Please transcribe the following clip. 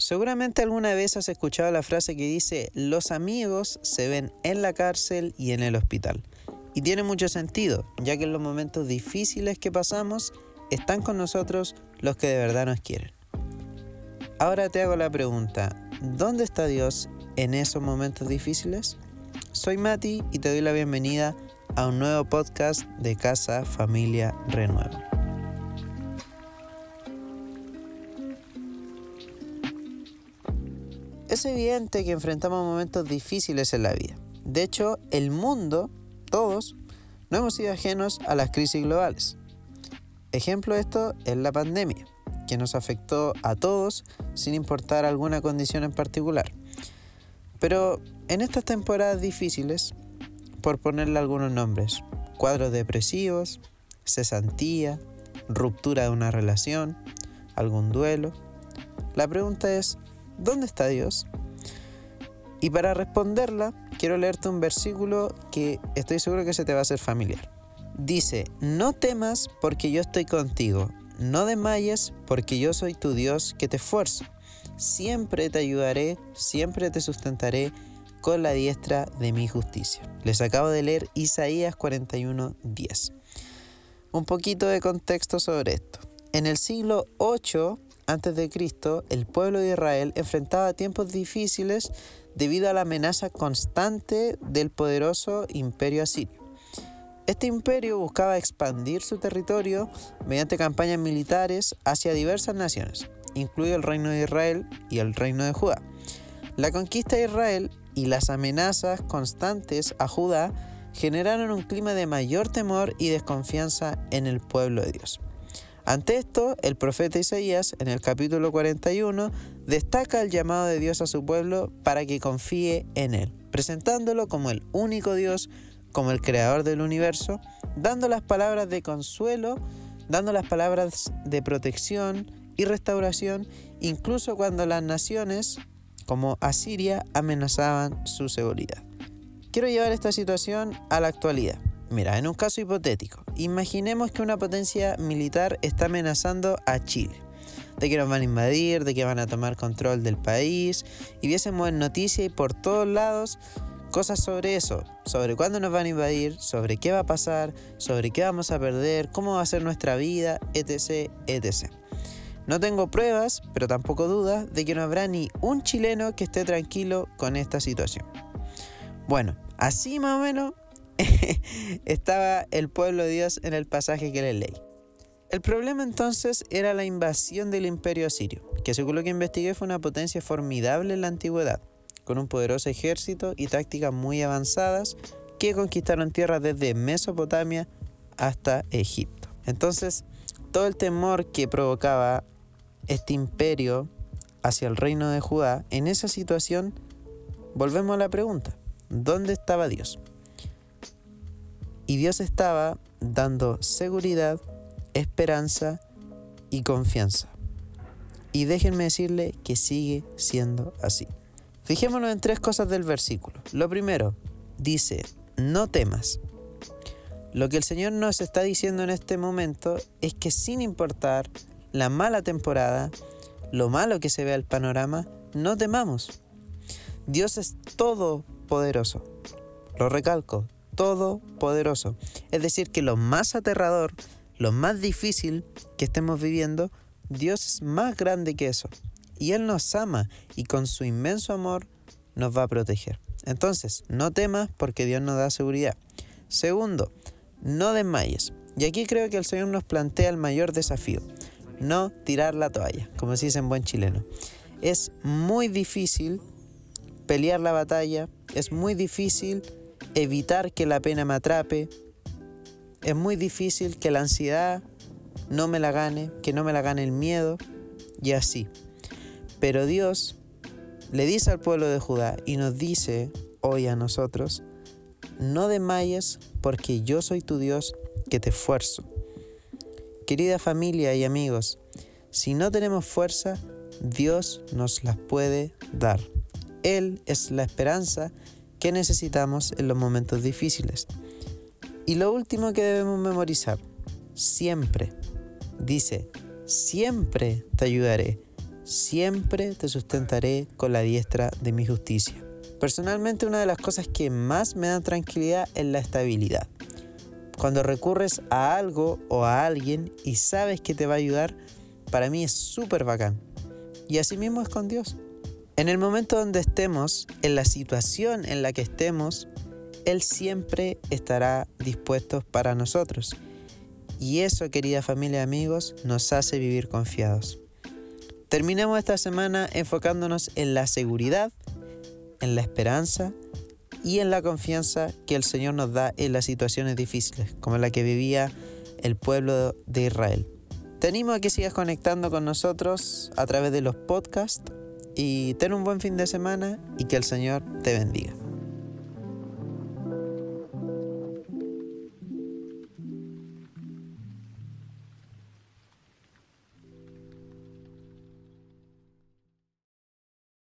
Seguramente alguna vez has escuchado la frase que dice, los amigos se ven en la cárcel y en el hospital. Y tiene mucho sentido, ya que en los momentos difíciles que pasamos, están con nosotros los que de verdad nos quieren. Ahora te hago la pregunta, ¿dónde está Dios en esos momentos difíciles? Soy Mati y te doy la bienvenida a un nuevo podcast de Casa Familia Renuevo. Es evidente que enfrentamos momentos difíciles en la vida. De hecho, el mundo, todos, no hemos sido ajenos a las crisis globales. Ejemplo de esto es la pandemia, que nos afectó a todos sin importar alguna condición en particular. Pero en estas temporadas difíciles, por ponerle algunos nombres, cuadros depresivos, cesantía, ruptura de una relación, algún duelo, la pregunta es, ¿dónde está Dios? Y para responderla, quiero leerte un versículo que estoy seguro que se te va a hacer familiar. Dice, no temas porque yo estoy contigo, no desmayes porque yo soy tu Dios que te esfuerzo. Siempre te ayudaré, siempre te sustentaré con la diestra de mi justicia. Les acabo de leer Isaías 41:10. Un poquito de contexto sobre esto. En el siglo 8 antes de Cristo, el pueblo de Israel enfrentaba tiempos difíciles debido a la amenaza constante del poderoso imperio asirio. Este imperio buscaba expandir su territorio mediante campañas militares hacia diversas naciones, incluido el reino de Israel y el reino de Judá. La conquista de Israel y las amenazas constantes a Judá generaron un clima de mayor temor y desconfianza en el pueblo de Dios. Ante esto, el profeta Isaías, en el capítulo 41, destaca el llamado de Dios a su pueblo para que confíe en Él, presentándolo como el único Dios, como el creador del universo, dando las palabras de consuelo, dando las palabras de protección y restauración, incluso cuando las naciones, como Asiria, amenazaban su seguridad. Quiero llevar esta situación a la actualidad. Mira, en un caso hipotético, imaginemos que una potencia militar está amenazando a Chile, de que nos van a invadir, de que van a tomar control del país, y viésemos en noticias y por todos lados cosas sobre eso, sobre cuándo nos van a invadir, sobre qué va a pasar, sobre qué vamos a perder, cómo va a ser nuestra vida, etc., etc. No tengo pruebas, pero tampoco dudas de que no habrá ni un chileno que esté tranquilo con esta situación. Bueno, así más o menos estaba el pueblo de Dios en el pasaje que le leí. El problema entonces era la invasión del imperio asirio, que según lo que investigué fue una potencia formidable en la antigüedad, con un poderoso ejército y tácticas muy avanzadas que conquistaron tierras desde Mesopotamia hasta Egipto. Entonces, todo el temor que provocaba este imperio hacia el reino de Judá, en esa situación, volvemos a la pregunta, ¿dónde estaba Dios? Y Dios estaba dando seguridad, esperanza y confianza. Y déjenme decirle que sigue siendo así. Fijémonos en tres cosas del versículo. Lo primero, dice, no temas. Lo que el Señor nos está diciendo en este momento es que sin importar la mala temporada, lo malo que se vea el panorama, no temamos. Dios es todopoderoso. Lo recalco, todopoderoso. Es decir, que lo más aterrador, lo más difícil que estemos viviendo, Dios es más grande que eso. Y Él nos ama y con su inmenso amor nos va a proteger. Entonces, no temas porque Dios nos da seguridad. Segundo, no desmayes. Y aquí creo que el Señor nos plantea el mayor desafío. No tirar la toalla, como se dice en buen chileno. Es muy difícil pelear la batalla, es muy difícil evitar que la pena me atrape. Es muy difícil que la ansiedad no me la gane, que no me la gane el miedo y así. Pero Dios le dice al pueblo de Judá y nos dice hoy a nosotros, no desmayes porque yo soy tu Dios que te esfuerzo. Querida familia y amigos, si no tenemos fuerza, Dios nos las puede dar. Él es la esperanza ¿Qué necesitamos en los momentos difíciles. Y lo último que debemos memorizar, siempre, dice, siempre te ayudaré, siempre te sustentaré con la diestra de mi justicia. Personalmente una de las cosas que más me dan tranquilidad es la estabilidad. Cuando recurres a algo o a alguien y sabes que te va a ayudar, para mí es súper bacán. Y así mismo es con Dios. En el momento donde estemos, en la situación en la que estemos, Él siempre estará dispuesto para nosotros. Y eso, querida familia y amigos, nos hace vivir confiados. Terminemos esta semana enfocándonos en la seguridad, en la esperanza y en la confianza que el Señor nos da en las situaciones difíciles, como la que vivía el pueblo de Israel. Te animo a que sigas conectando con nosotros a través de los podcasts y ten un buen fin de semana y que el Señor te bendiga.